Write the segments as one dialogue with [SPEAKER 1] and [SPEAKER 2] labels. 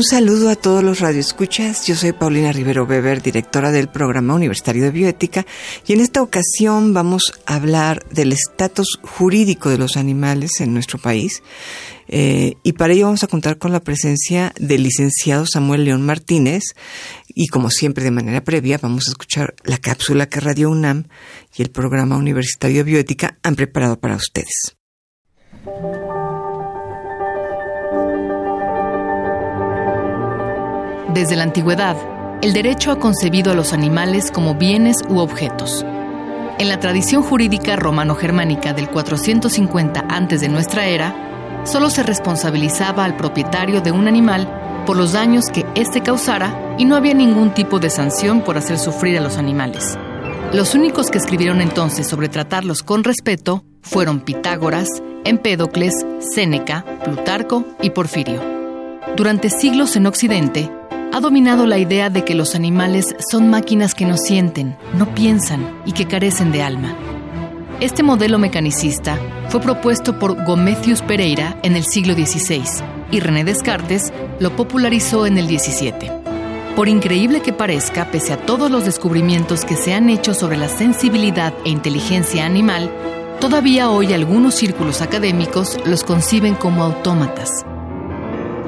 [SPEAKER 1] Un saludo a todos los radioescuchas. Yo soy Paulina Rivero Weber, directora del Programa Universitario de Bioética, y en esta ocasión vamos a hablar del estatus jurídico de los animales en nuestro país. Eh, y para ello vamos a contar con la presencia del licenciado Samuel León Martínez, y como siempre de manera previa vamos a escuchar la cápsula que Radio UNAM y el Programa Universitario de Bioética han preparado para ustedes.
[SPEAKER 2] Desde la antigüedad, el derecho ha concebido a los animales como bienes u objetos. En la tradición jurídica romano-germánica del 450 antes de nuestra era, solo se responsabilizaba al propietario de un animal por los daños que éste causara y no había ningún tipo de sanción por hacer sufrir a los animales. Los únicos que escribieron entonces sobre tratarlos con respeto fueron Pitágoras, Empédocles, Séneca, Plutarco y Porfirio. Durante siglos en Occidente, ha dominado la idea de que los animales son máquinas que no sienten, no piensan y que carecen de alma. Este modelo mecanicista fue propuesto por Gomecius Pereira en el siglo XVI y René Descartes lo popularizó en el XVII. Por increíble que parezca, pese a todos los descubrimientos que se han hecho sobre la sensibilidad e inteligencia animal, todavía hoy algunos círculos académicos los conciben como autómatas.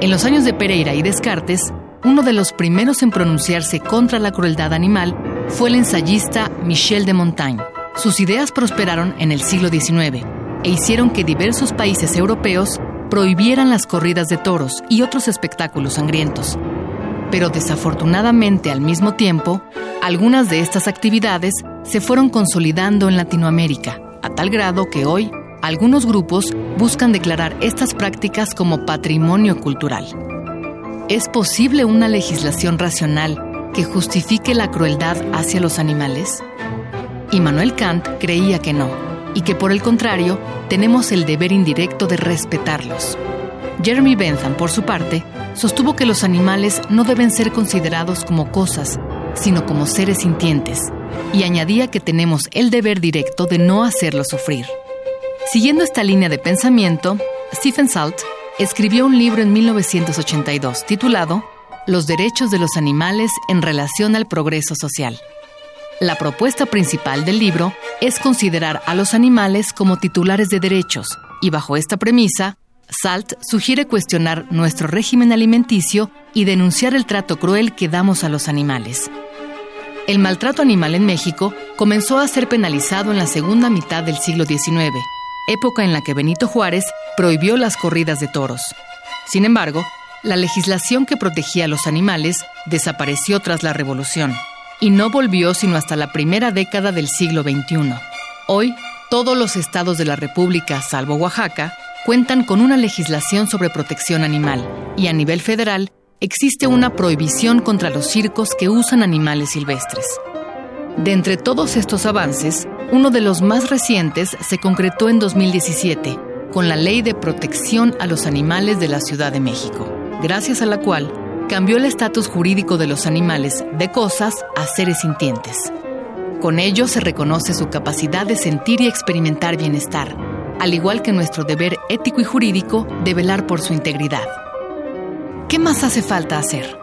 [SPEAKER 2] En los años de Pereira y Descartes, uno de los primeros en pronunciarse contra la crueldad animal fue el ensayista Michel de Montaigne. Sus ideas prosperaron en el siglo XIX e hicieron que diversos países europeos prohibieran las corridas de toros y otros espectáculos sangrientos. Pero desafortunadamente al mismo tiempo, algunas de estas actividades se fueron consolidando en Latinoamérica, a tal grado que hoy algunos grupos buscan declarar estas prácticas como patrimonio cultural. ¿Es posible una legislación racional que justifique la crueldad hacia los animales? Immanuel Kant creía que no, y que por el contrario tenemos el deber indirecto de respetarlos. Jeremy Bentham, por su parte, sostuvo que los animales no deben ser considerados como cosas, sino como seres sintientes, y añadía que tenemos el deber directo de no hacerlos sufrir. Siguiendo esta línea de pensamiento, Stephen Salt escribió un libro en 1982 titulado Los derechos de los animales en relación al progreso social. La propuesta principal del libro es considerar a los animales como titulares de derechos y bajo esta premisa, Salt sugiere cuestionar nuestro régimen alimenticio y denunciar el trato cruel que damos a los animales. El maltrato animal en México comenzó a ser penalizado en la segunda mitad del siglo XIX época en la que Benito Juárez prohibió las corridas de toros. Sin embargo, la legislación que protegía a los animales desapareció tras la Revolución y no volvió sino hasta la primera década del siglo XXI. Hoy, todos los estados de la República, salvo Oaxaca, cuentan con una legislación sobre protección animal y a nivel federal existe una prohibición contra los circos que usan animales silvestres. De entre todos estos avances, uno de los más recientes se concretó en 2017 con la Ley de Protección a los Animales de la Ciudad de México, gracias a la cual cambió el estatus jurídico de los animales de cosas a seres sintientes. Con ello se reconoce su capacidad de sentir y experimentar bienestar, al igual que nuestro deber ético y jurídico de velar por su integridad. ¿Qué más hace falta hacer?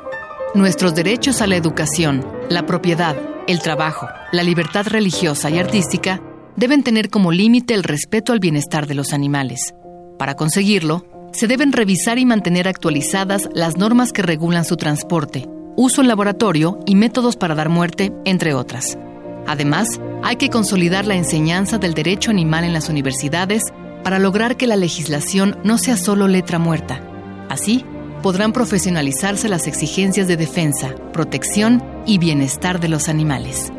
[SPEAKER 2] Nuestros derechos a la educación, la propiedad, el trabajo, la libertad religiosa y artística deben tener como límite el respeto al bienestar de los animales. Para conseguirlo, se deben revisar y mantener actualizadas las normas que regulan su transporte, uso en laboratorio y métodos para dar muerte, entre otras. Además, hay que consolidar la enseñanza del derecho animal en las universidades para lograr que la legislación no sea solo letra muerta. Así, podrán profesionalizarse las exigencias de defensa, protección y bienestar de los animales.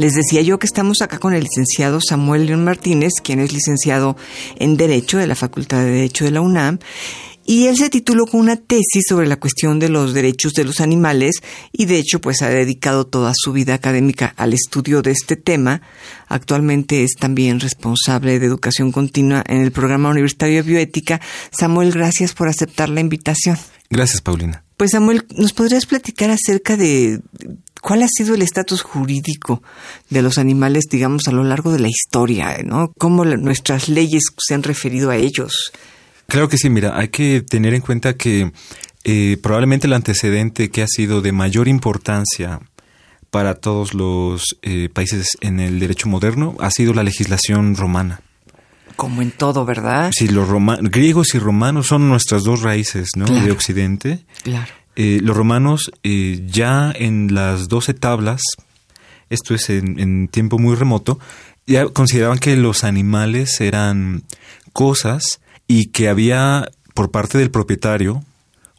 [SPEAKER 1] Les decía yo que estamos acá con el licenciado Samuel León Martínez, quien es licenciado en Derecho de la Facultad de Derecho de la UNAM y él se tituló con una tesis sobre la cuestión de los derechos de los animales y de hecho pues ha dedicado toda su vida académica al estudio de este tema. Actualmente es también responsable de educación continua en el programa universitario de bioética. Samuel, gracias por aceptar la invitación.
[SPEAKER 3] Gracias, Paulina.
[SPEAKER 1] Pues Samuel, ¿nos podrías platicar acerca de cuál ha sido el estatus jurídico de los animales, digamos, a lo largo de la historia, ¿no? ¿Cómo nuestras leyes se han referido a ellos?
[SPEAKER 3] Claro que sí, mira, hay que tener en cuenta que eh, probablemente el antecedente que ha sido de mayor importancia para todos los eh, países en el derecho moderno ha sido la legislación romana.
[SPEAKER 1] Como en todo, ¿verdad?
[SPEAKER 3] Sí, los griegos y romanos son nuestras dos raíces, ¿no? De Occidente.
[SPEAKER 1] Claro.
[SPEAKER 3] Eh, los romanos ya en las doce tablas, esto es en, en tiempo muy remoto, ya consideraban que los animales eran cosas y que había por parte del propietario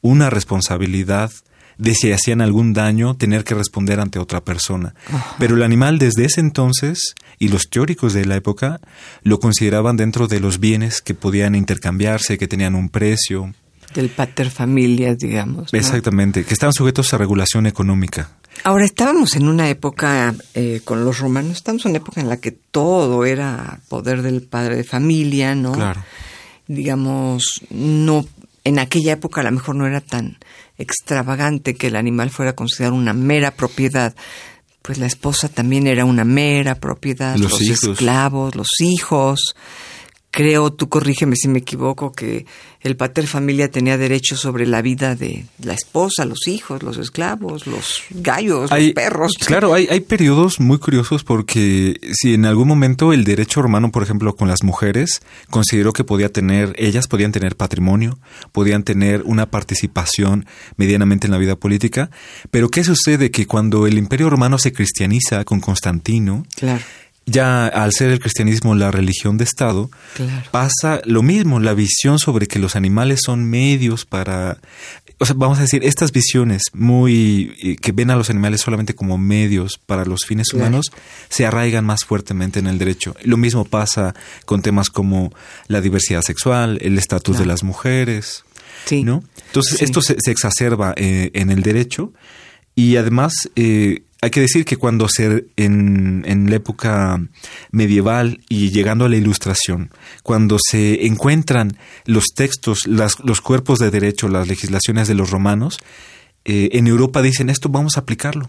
[SPEAKER 3] una responsabilidad de si hacían algún daño tener que responder ante otra persona. Pero el animal desde ese entonces y los teóricos de la época lo consideraban dentro de los bienes que podían intercambiarse, que tenían un precio.
[SPEAKER 1] Del pater familia, digamos.
[SPEAKER 3] Exactamente, que estaban sujetos a regulación económica.
[SPEAKER 1] Ahora, estábamos en una época eh, con los romanos, estamos en una época en la que todo era poder del padre de familia, ¿no?
[SPEAKER 3] Claro
[SPEAKER 1] digamos, no, en aquella época a lo mejor no era tan extravagante que el animal fuera considerado una mera propiedad. Pues la esposa también era una mera propiedad, los, esclavos, los hijos. Creo, tú corrígeme si me equivoco, que el pater familia tenía derecho sobre la vida de la esposa, los hijos, los esclavos, los gallos, los perros.
[SPEAKER 3] Claro, hay, hay periodos muy curiosos porque si en algún momento el derecho romano, por ejemplo, con las mujeres, consideró que podía tener, ellas podían tener patrimonio, podían tener una participación medianamente en la vida política, pero ¿qué sucede? Que cuando el imperio romano se cristianiza con Constantino,
[SPEAKER 1] claro
[SPEAKER 3] ya al ser el cristianismo la religión de Estado, pasa lo mismo, la visión sobre que los animales son medios para, o sea, vamos a decir, estas visiones muy que ven a los animales solamente como medios para los fines humanos, se arraigan más fuertemente en el derecho. Lo mismo pasa con temas como la diversidad sexual, el estatus de las mujeres, ¿no? Entonces, esto se, exacerba eh, en el derecho y además... Eh, hay que decir que cuando se en, en, la época medieval y llegando a la ilustración, cuando se encuentran los textos, los cuerpos de derecho, las legislaciones de los romanos, eh, en Europa dicen esto vamos a aplicarlo.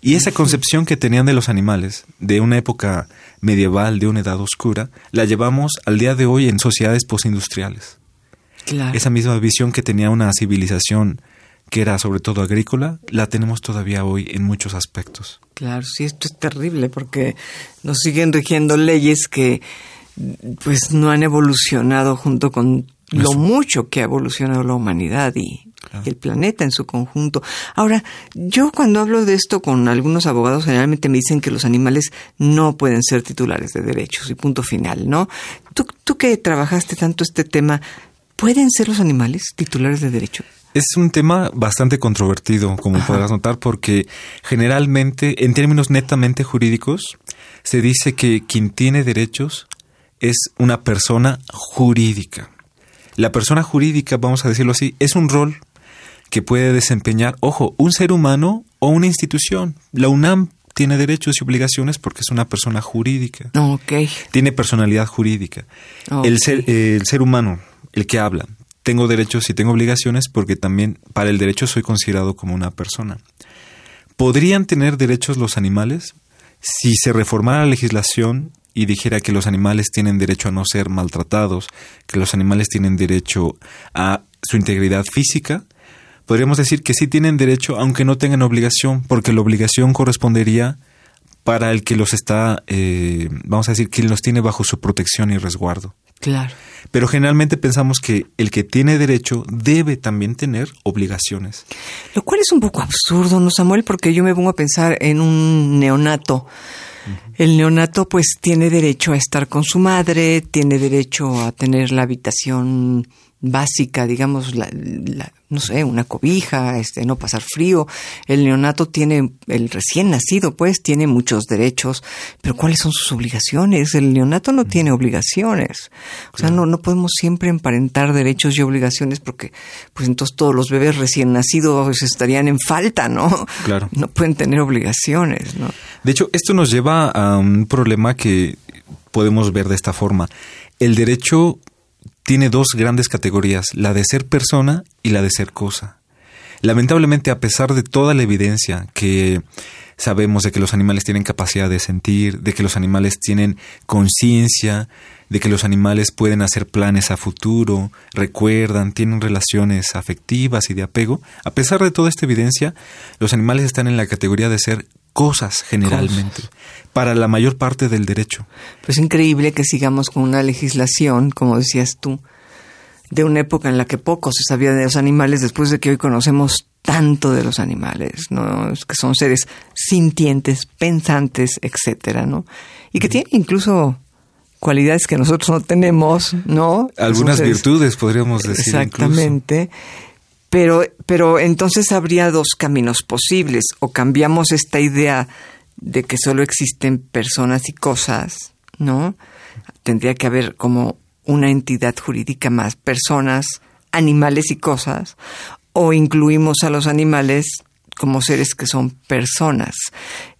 [SPEAKER 3] Y esa concepción que tenían de los animales, de una época medieval, de una edad oscura, la llevamos al día de hoy en sociedades postindustriales. Esa misma visión que tenía una civilización que era sobre todo agrícola, la tenemos todavía hoy en muchos aspectos.
[SPEAKER 1] Claro, sí, esto es terrible porque nos siguen rigiendo leyes que pues no han evolucionado junto con lo mucho que ha evolucionado la humanidad y, el planeta en su conjunto. Ahora, yo cuando hablo de esto con algunos abogados generalmente me dicen que los animales no pueden ser titulares de derechos y punto final, ¿no? Tú, tú que trabajaste tanto este tema, ¿pueden ser los animales titulares de derechos?
[SPEAKER 3] Es un tema bastante controvertido, como podrás notar, porque generalmente, en términos netamente jurídicos, se dice que quien tiene derechos es una persona jurídica. La persona jurídica, vamos a decirlo así, es un rol que puede desempeñar, ojo, un ser humano o una institución. La UNAM tiene derechos y obligaciones porque es una persona jurídica.
[SPEAKER 1] Okay.
[SPEAKER 3] Tiene personalidad jurídica. El, ser, el ser humano, el que habla, tengo derechos y tengo obligaciones porque también para el derecho soy considerado como una persona. ¿Podrían tener derechos los animales? Si se reformara la legislación y dijera que los animales tienen derecho a no ser maltratados, que los animales tienen derecho a su integridad física, podríamos decir que sí tienen derecho aunque no tengan obligación, porque la obligación correspondería para el que los está, eh, vamos a decir, quien los tiene bajo su protección y resguardo.
[SPEAKER 1] Claro.
[SPEAKER 3] Pero generalmente pensamos que el que tiene derecho debe también tener obligaciones.
[SPEAKER 1] Lo cual es un poco absurdo, ¿no, Samuel? Porque yo me pongo a pensar en un neonato. El neonato pues tiene derecho a estar con su madre, tiene derecho a tener la habitación básica, digamos, la, no sé, una cobija, este, no pasar frío. El neonato tiene, el recién nacido, pues, tiene muchos derechos, pero ¿cuáles son sus obligaciones? El neonato no tiene obligaciones. O sea, no, no podemos siempre emparentar derechos y obligaciones porque, pues, entonces todos los bebés recién nacidos estarían en falta, ¿no?
[SPEAKER 3] Claro.
[SPEAKER 1] No pueden tener obligaciones, ¿no?
[SPEAKER 3] De hecho, esto nos lleva a un problema que podemos ver de esta forma. El derecho tiene dos grandes categorías, la de ser persona y la de ser cosa. Lamentablemente, a pesar de toda la evidencia que sabemos de que los animales tienen capacidad de sentir, de que los animales tienen conciencia, de que los animales pueden hacer planes a futuro, recuerdan, tienen relaciones afectivas y de apego, a pesar de toda esta evidencia, los animales están en la categoría de ser cosas generalmente, para la mayor parte del derecho.
[SPEAKER 1] Pues increíble que sigamos con una legislación, como decías tú, de una época en la que poco se sabía de los animales después de que hoy conocemos tanto de los animales, ¿no? que son seres sintientes, pensantes, etcétera, ¿no? Y que tienen incluso cualidades que nosotros no tenemos, ¿no?
[SPEAKER 3] Algunas virtudes podríamos decir.
[SPEAKER 1] Exactamente. Pero, pero entonces habría dos caminos posibles. O cambiamos esta idea de que solo existen personas y cosas, ¿no? Tendría que haber como una entidad jurídica más, personas, animales y cosas, o incluimos a los animales como seres que son personas.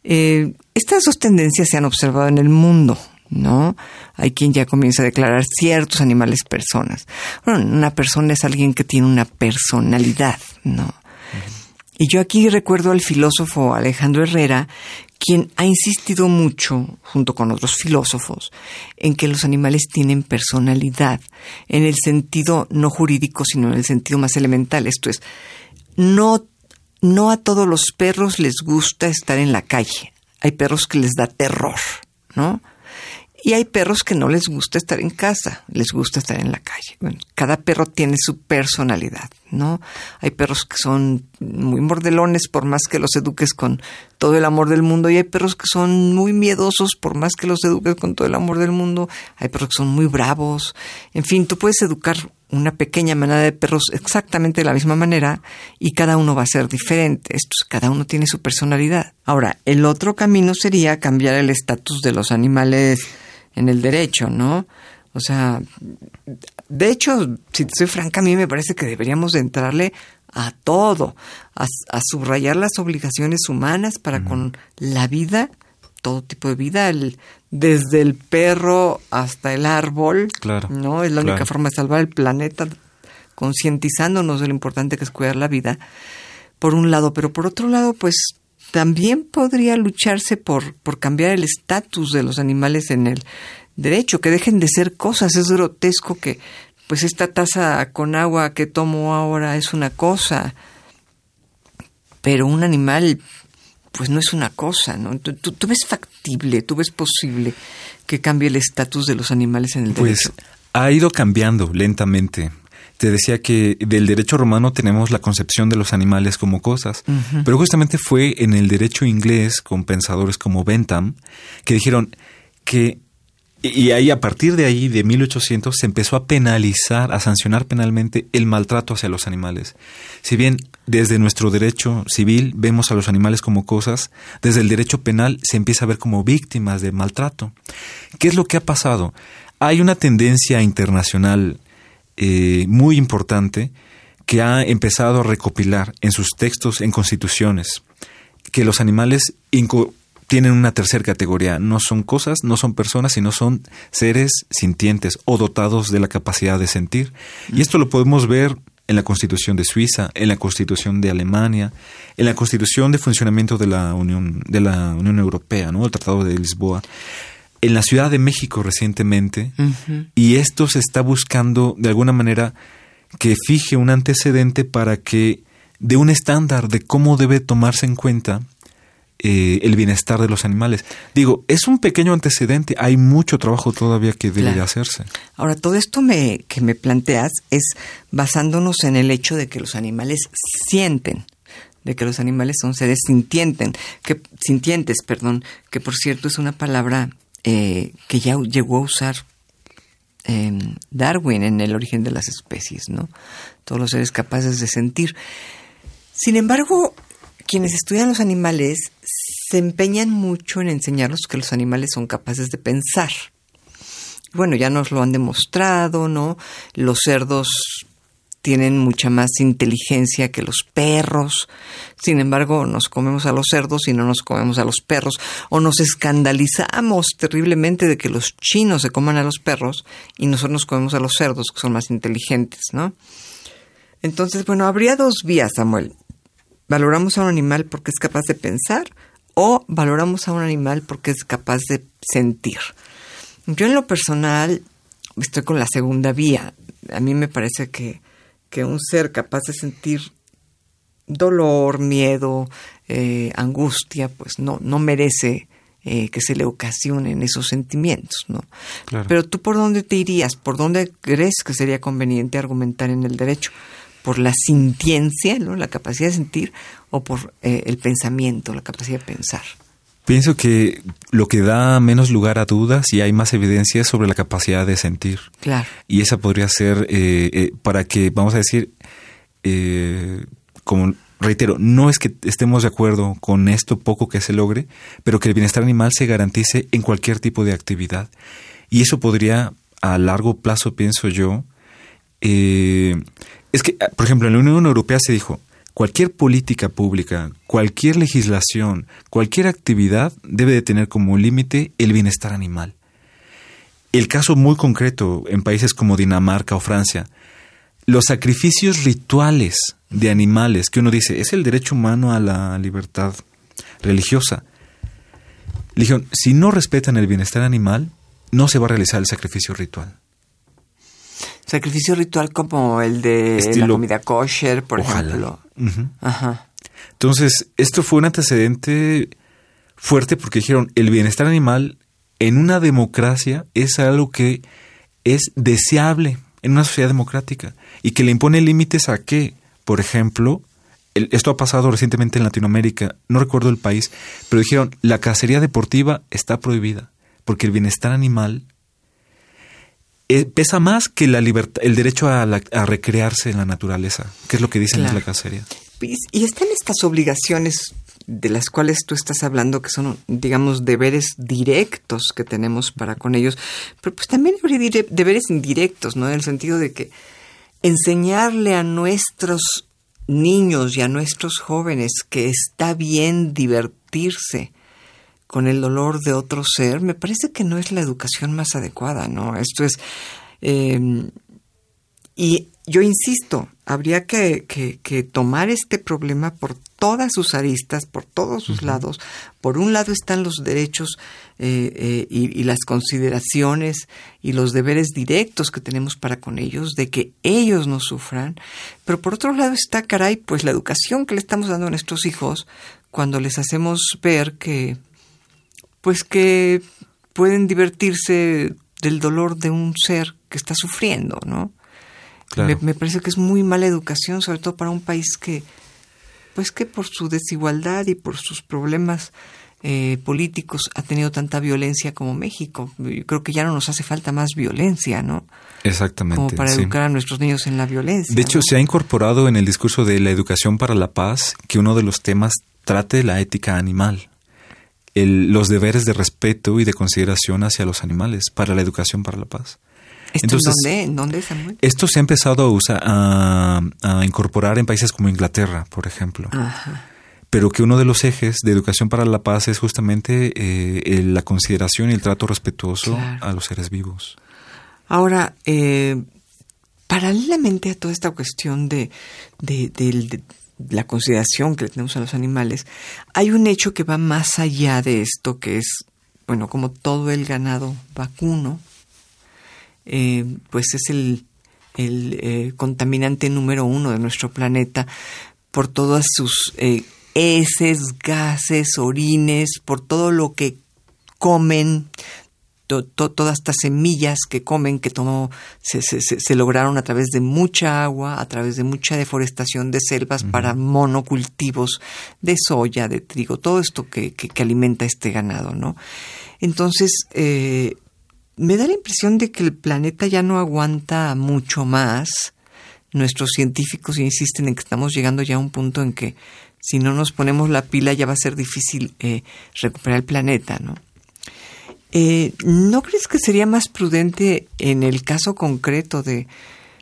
[SPEAKER 1] Eh, estas dos tendencias se han observado en el mundo, ¿no? Hay quien ya comienza a declarar ciertos animales personas. Bueno, una persona es alguien que tiene una personalidad, ¿no? Y yo aquí recuerdo al filósofo Alejandro Herrera, quien ha insistido mucho, junto con otros filósofos, en que los animales tienen personalidad, en el sentido no jurídico, sino en el sentido más elemental. Esto es, no, no a todos los perros les gusta estar en la calle. Hay perros que les da terror, ¿no? Y hay perros que no les gusta estar en casa, les gusta estar en la calle. Bueno, cada perro tiene su personalidad, ¿no? Hay perros que son muy mordelones por más que los eduques con todo el amor del mundo y hay perros que son muy miedosos por más que los eduques con todo el amor del mundo. Hay perros que son muy bravos. En fin, tú puedes educar una pequeña manada de perros exactamente de la misma manera y cada uno va a ser diferente. Esto, cada uno tiene su personalidad. Ahora, el otro camino sería cambiar el estatus de los animales en el derecho, ¿no? O sea, de hecho, si soy franca, a mí me parece que deberíamos entrarle a todo, a, subrayar las obligaciones humanas para con la vida, todo tipo de vida, desde el perro hasta el árbol,
[SPEAKER 3] claro,
[SPEAKER 1] ¿no? Es la única forma de salvar el planeta, concientizándonos de lo importante que es cuidar la vida, por un lado, pero por otro lado, pues también podría lucharse por, por cambiar el estatus de los animales en el derecho, que dejen de ser cosas. Es grotesco que, pues, esta taza con agua que tomo ahora es una cosa, pero un animal, pues, no es una cosa, ¿no? Tú, tú, ves factible, tú ves posible que cambie el estatus de los animales en el
[SPEAKER 3] pues,
[SPEAKER 1] derecho.
[SPEAKER 3] Pues ha ido cambiando lentamente. Te decía que del derecho romano tenemos la concepción de los animales como cosas, pero justamente fue en el derecho inglés con pensadores como Bentham que dijeron que y ahí a partir de ahí, de 1800, se empezó a penalizar, a sancionar penalmente el maltrato hacia los animales. Si bien desde nuestro derecho civil vemos a los animales como cosas, desde el derecho penal se empieza a ver como víctimas de maltrato. ¿Qué es lo que ha pasado? Hay una tendencia internacional eh, muy importante que ha empezado a recopilar en sus textos, en constituciones, que los animales tienen una tercera categoría. No son cosas, no son personas, sino son seres sintientes o dotados de la capacidad de sentir. Y esto lo podemos ver en la Constitución de Suiza, en la Constitución de Alemania, en la Constitución de funcionamiento de la Unión de la Unión Europea, ¿no? El Tratado de Lisboa en la Ciudad de México recientemente y esto se está buscando de alguna manera que fije un antecedente para que de un estándar de cómo debe tomarse en cuenta eh, el bienestar de los animales. Digo, es un pequeño antecedente, hay mucho trabajo todavía que debe hacerse.
[SPEAKER 1] Ahora, todo esto me, que me planteas es basándonos en el hecho de que los animales sienten, de que los animales son seres sintientes, que, sintientes, perdón, que por cierto es una palabra eh, que ya llegó a usar em, Darwin en el origen de las especies, ¿no? Todos los seres capaces de sentir. Sin embargo, quienes estudian los animales se empeñan mucho en enseñarnos que los animales son capaces de pensar. Bueno, ya nos lo han demostrado, ¿no? Los cerdos tienen mucha más inteligencia que los perros. Sin embargo, nos comemos a los cerdos y no nos comemos a los perros. O nos escandalizamos terriblemente de que los chinos se coman a los perros y nosotros nos comemos a los cerdos, que son más inteligentes, ¿no? Entonces, bueno, habría dos vías, Samuel. Valoramos a un animal porque es capaz de pensar o valoramos a un animal porque es capaz de sentir. Yo en lo personal estoy con la segunda vía. A mí me parece que que un ser capaz de sentir dolor, miedo, eh, angustia, pues no, no merece eh, que se le ocasionen esos sentimientos, ¿no? Pero tú por dónde te irías, por dónde crees que sería conveniente argumentar en el derecho, por la sintiencia, ¿no? la capacidad de sentir, o por eh, el pensamiento, la capacidad de pensar.
[SPEAKER 3] Pienso que lo que da menos lugar a dudas y hay más evidencia es sobre la capacidad de sentir.
[SPEAKER 1] Claro.
[SPEAKER 3] Y esa podría ser eh, eh, para que, vamos a decir, eh, como reitero, no es que estemos de acuerdo con esto poco que se logre, pero que el bienestar animal se garantice en cualquier tipo de actividad. Y eso podría, a largo plazo, pienso yo, es que, por ejemplo, en la Unión Europea se dijo, Cualquier política pública, cualquier legislación, cualquier actividad debe de tener como límite el bienestar animal. El caso muy concreto en países como Dinamarca o Francia, los sacrificios rituales de animales, que uno dice, es el derecho humano a la libertad religiosa. Dijeron, si no respetan el bienestar animal, no se va a realizar el sacrificio ritual
[SPEAKER 1] sacrificio ritual como el de la comida kosher, por ejemplo.
[SPEAKER 3] Ajá. Entonces, esto fue un antecedente fuerte porque dijeron, el bienestar animal en una democracia es algo que es deseable en una sociedad democrática y que le impone límites a qué, por ejemplo, esto ha pasado recientemente en Latinoamérica, no recuerdo el país, pero dijeron, la cacería deportiva está prohibida porque el bienestar animal eh, pesa más que la libertad, el derecho a, recrearse en la naturaleza, que es lo que dicen en la cacería.
[SPEAKER 1] Y están estas obligaciones de las cuales tú estás hablando, que son, digamos, deberes directos que tenemos para con ellos, pero pues también habría deberes indirectos, ¿no? En el sentido de que enseñarle a nuestros niños y a nuestros jóvenes que está bien divertirse, con el dolor de otro ser, me parece que no es la educación más adecuada, ¿no? Esto es... Em, y yo insisto, habría que, que, tomar este problema por todas sus aristas, por todos sus lados. Por un lado están los derechos eh, eh, y, y, las consideraciones y los deberes directos que tenemos para con ellos, de que ellos no sufran. Pero por otro lado está, caray, pues la educación que le estamos dando a nuestros hijos cuando les hacemos ver que pues que pueden divertirse del dolor de un ser que está sufriendo, ¿no? Me, parece que es muy mala educación, sobre todo para un país que, pues que por su desigualdad y por sus problemas eh, políticos ha tenido tanta violencia como México. Yo creo que ya no nos hace falta más violencia, ¿no?
[SPEAKER 3] Exactamente.
[SPEAKER 1] Como para educar a nuestros niños en la violencia.
[SPEAKER 3] De hecho, se ha incorporado en el discurso de la educación para la paz que uno de los temas trate la ética animal los deberes de respeto y de consideración hacia los animales para la educación para la paz.
[SPEAKER 1] ¿Esto en dónde? Samuel?
[SPEAKER 3] Esto se ha empezado a, usar, a, incorporar en países como Inglaterra, por ejemplo. Pero que uno de los ejes de educación para la paz es justamente eh, la consideración y el trato respetuoso a los seres vivos.
[SPEAKER 1] Ahora, eh, paralelamente a toda esta cuestión de, de, de, la consideración que le tenemos a los animales, hay un hecho que va más allá de esto, que es, bueno, como todo el ganado vacuno, eh, pues es el, el eh, contaminante número uno de nuestro planeta por todas sus eh, heces, gases, orines, por todo lo que comen, todas estas semillas que comen, que tomó, se, se, se, lograron a través de mucha agua, a través de mucha deforestación de selvas para monocultivos de soya, de trigo, todo esto que, que, alimenta este ganado, ¿no? Entonces, eh, me da la impresión de que el planeta ya no aguanta mucho más. Nuestros científicos insisten en que estamos llegando ya a un punto en que si no nos ponemos la pila ya va a ser difícil eh, recuperar el planeta, ¿no? Eh, ¿No crees que sería más prudente en el caso concreto de,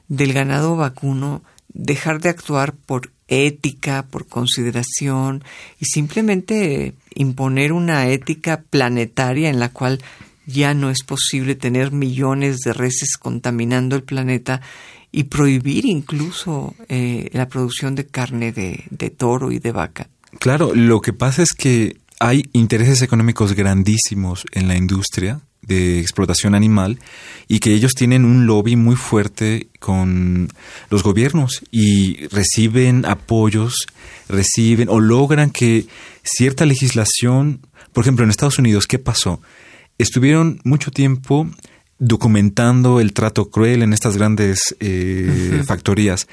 [SPEAKER 1] del ganado vacuno dejar de actuar por ética, por consideración y simplemente imponer una ética planetaria en la cual ya no es posible tener millones de reses contaminando el planeta y prohibir incluso eh, la producción de carne de, de toro y de vaca.
[SPEAKER 3] Claro, lo que pasa es que hay intereses económicos grandísimos en la industria de explotación animal y que ellos tienen un lobby muy fuerte con los gobiernos y reciben apoyos, reciben o logran que cierta legislación, por ejemplo en Estados Unidos, ¿qué pasó? Estuvieron mucho tiempo documentando el trato cruel en estas grandes eh, factorías.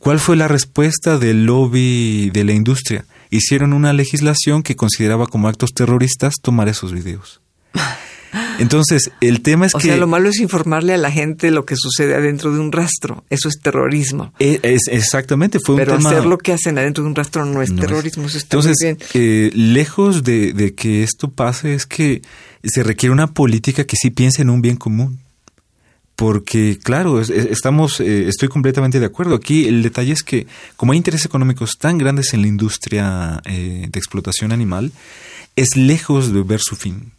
[SPEAKER 3] ¿Cuál fue la respuesta del lobby de la industria? Hicieron una legislación que consideraba como actos terroristas tomar esos videos. Entonces, el tema es que...
[SPEAKER 1] O sea, lo malo es informarle a la gente lo que sucede adentro de un rastro. Eso es terrorismo.
[SPEAKER 3] E, es, exactamente, fue
[SPEAKER 1] Pero
[SPEAKER 3] un
[SPEAKER 1] hacer lo que hacen adentro de un rastro no es terrorismo, eso está
[SPEAKER 3] Entonces,
[SPEAKER 1] muy bien.
[SPEAKER 3] Eh, lejos de, de que esto pase, es que se requiere una política que sí piense en un bien común porque claro, estamos, eh, estoy completamente de acuerdo. Aquí el detalle es que como hay intereses económicos tan grandes en la industria eh, de explotación animal, es lejos de ver su fin.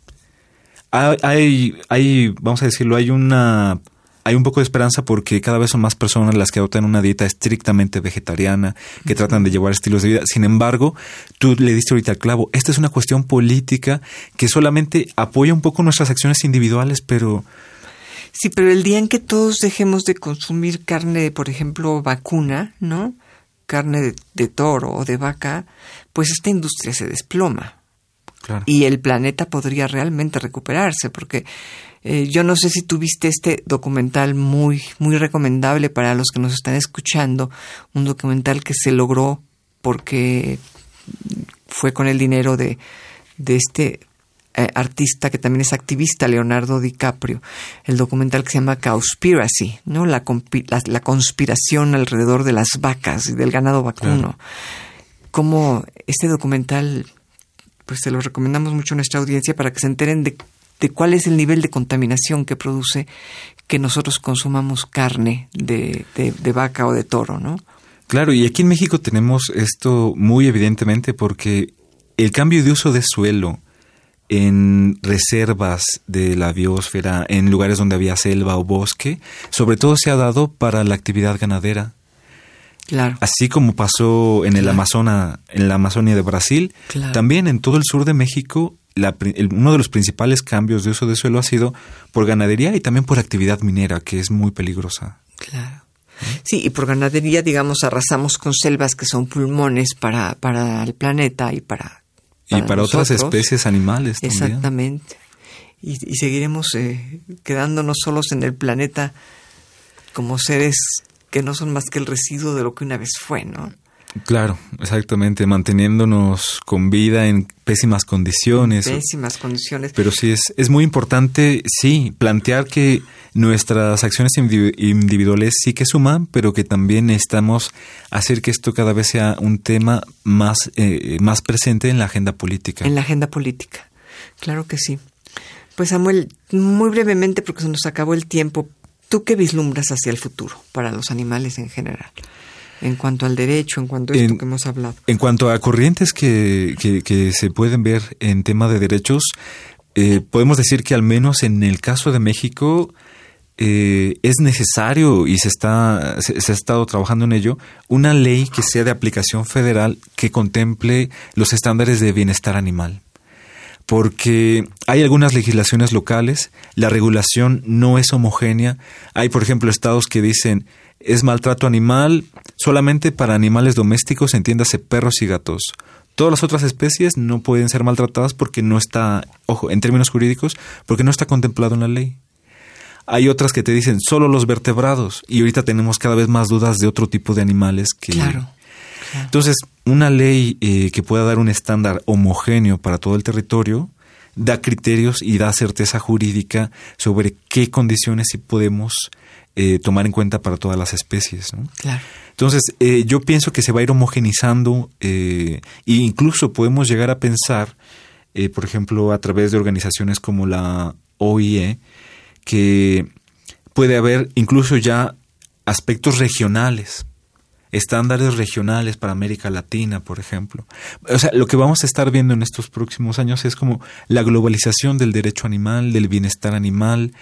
[SPEAKER 3] Hay, hay, vamos a decirlo, hay una hay un poco de esperanza porque cada vez son más personas las que adoptan una dieta estrictamente vegetariana, que tratan de llevar estilos de vida. Sin embargo, tú le diste ahorita el clavo. Esta es una cuestión política que solamente apoya un poco nuestras acciones individuales, pero
[SPEAKER 1] Sí, pero el día en que todos dejemos de consumir carne, por ejemplo, vacuna, ¿no? Carne de, toro o de vaca, pues esta industria se desploma. Claro. Y el planeta podría realmente recuperarse, porque eh, yo no sé si tuviste este documental muy, muy recomendable para los que nos están escuchando, un documental que se logró porque fue con el dinero de, de este eh, artista que también es activista, Leonardo DiCaprio, el documental que se llama Cowspiracy, ¿no? La, la, conspiración alrededor de las vacas y del ganado vacuno. Como este documental, pues se lo recomendamos mucho a nuestra audiencia para que se enteren de, de cuál es el nivel de contaminación que produce que nosotros consumamos carne de, de, de vaca o de toro, ¿no?
[SPEAKER 3] Claro, y aquí en México tenemos esto muy evidentemente porque el cambio de uso de suelo, en reservas de la biosfera, en lugares donde había selva o bosque, sobre todo se ha dado para la actividad ganadera.
[SPEAKER 1] Claro.
[SPEAKER 3] Así como pasó en el Amazona, en la Amazonia de Brasil, también en todo el sur de México, uno de los principales cambios de uso de suelo ha sido por ganadería y también por actividad minera, que es muy peligrosa.
[SPEAKER 1] Claro. Sí, y por ganadería, digamos, arrasamos con selvas que son pulmones para, para el planeta y para
[SPEAKER 3] y para otras especies animales.
[SPEAKER 1] Exactamente. Y, seguiremos eh, quedándonos solos en el planeta como seres que no son más que el residuo de lo que una vez fue, ¿no?
[SPEAKER 3] Claro, exactamente, manteniéndonos con vida en pésimas condiciones.
[SPEAKER 1] Pésimas condiciones.
[SPEAKER 3] Pero sí es, es muy importante, sí, plantear que nuestras acciones individuales sí que suman, pero que también necesitamos hacer que esto cada vez sea un tema más, eh, más presente en la agenda política.
[SPEAKER 1] En la agenda política, claro que sí. Pues Samuel, muy brevemente, porque se nos acabó el tiempo, ¿tú qué vislumbras hacia el futuro para los animales en general? En cuanto al derecho, en cuanto a esto que hemos hablado.
[SPEAKER 3] En cuanto a corrientes que, que, se pueden ver en tema de derechos, eh, podemos decir que al menos en el caso de México eh, es necesario y se está se, se, ha estado trabajando en ello una ley que sea de aplicación federal que contemple los estándares de bienestar animal porque hay algunas legislaciones locales, la regulación no es homogénea. Hay, por ejemplo, estados que dicen es maltrato animal solamente para animales domésticos, entiéndase perros y gatos. Todas las otras especies no pueden ser maltratadas porque no está, ojo, en términos jurídicos, porque no está contemplado en la ley. Hay otras que te dicen solo los vertebrados y ahorita tenemos cada vez más dudas de otro tipo de animales que...
[SPEAKER 1] Claro.
[SPEAKER 3] Entonces, una ley eh, que pueda dar un estándar homogéneo para todo el territorio da criterios y da certeza jurídica sobre qué condiciones sí podemos eh, tomar en cuenta para todas las especies.
[SPEAKER 1] Claro.
[SPEAKER 3] Entonces, eh, yo pienso que se va a ir homogenizando e incluso podemos llegar a pensar, por ejemplo, a través de organizaciones como la OIE, que puede haber incluso ya aspectos regionales, estándares regionales para América Latina, por ejemplo. O sea, lo que vamos a estar viendo en estos próximos años es como la globalización del derecho animal, del bienestar animal,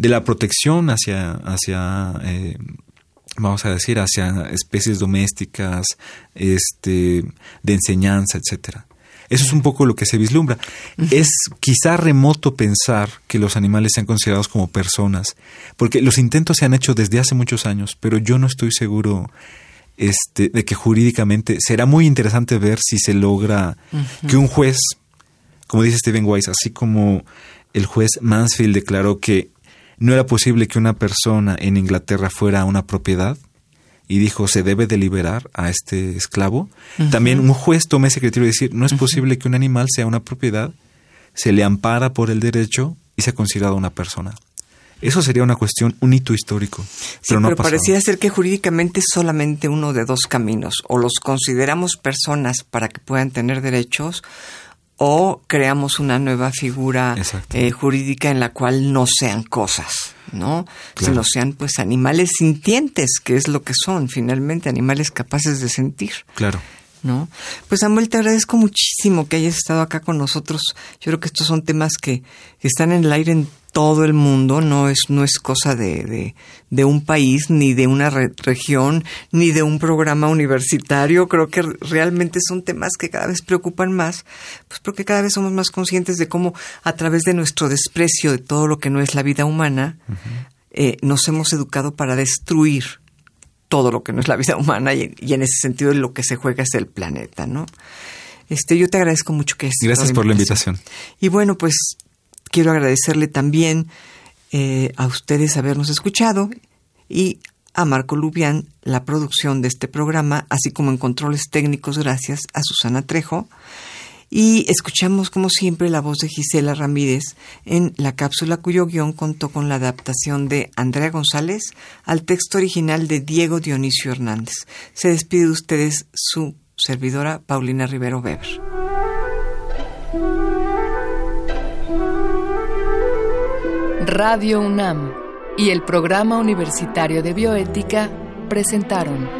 [SPEAKER 3] de la protección hacia, hacia eh, vamos a decir, hacia especies domésticas, este, de enseñanza, etcétera. Eso es un poco lo que se vislumbra. Es quizá remoto pensar que los animales sean considerados como personas, porque los intentos se han hecho desde hace muchos años, pero yo no estoy seguro este, de que jurídicamente será muy interesante ver si se logra que un juez, como dice Stephen Weiss, así como el juez Mansfield declaró que no era posible que una persona en Inglaterra fuera una propiedad, y dijo se debe de liberar a este esclavo. También un juez toma ese criterio de decir no es posible que un animal sea una propiedad, se le ampara por el derecho y sea considerado una persona. Eso sería una cuestión, un hito histórico. Pero, no
[SPEAKER 1] pero parecía ser que jurídicamente solamente uno de dos caminos. O los consideramos personas para que puedan tener derechos, o creamos una nueva figura eh, jurídica en la cual no sean cosas, ¿no? Sino sean pues animales sintientes, que es lo que son finalmente, animales capaces de sentir.
[SPEAKER 3] Claro.
[SPEAKER 1] ¿No? Pues Samuel, te agradezco muchísimo que hayas estado acá con nosotros. Yo creo que estos son temas que están en el aire en todo el mundo, no es, no es cosa de, de, un país, ni de una región, ni de un programa universitario. Creo que realmente son temas que cada vez preocupan más, pues porque cada vez somos más conscientes de cómo a través de nuestro desprecio de todo lo que no es la vida humana, eh, nos hemos educado para destruir todo lo que no es la vida humana y, en ese sentido lo que se juega es el planeta, ¿no? Este, yo te agradezco mucho que estés.
[SPEAKER 3] Gracias por la invitación.
[SPEAKER 1] Y bueno, pues quiero agradecerle también eh, a ustedes habernos escuchado y a Marco Lubián la producción de este programa, así como en controles técnicos gracias a Susana Trejo. Y escuchamos, como siempre, la voz de Gisela Ramírez en la cápsula cuyo guion contó con la adaptación de Andrea González al texto original de Diego Dionisio Hernández. Se despide de ustedes su servidora Paulina Rivero Weber.
[SPEAKER 2] Radio UNAM y el Programa Universitario de Bioética presentaron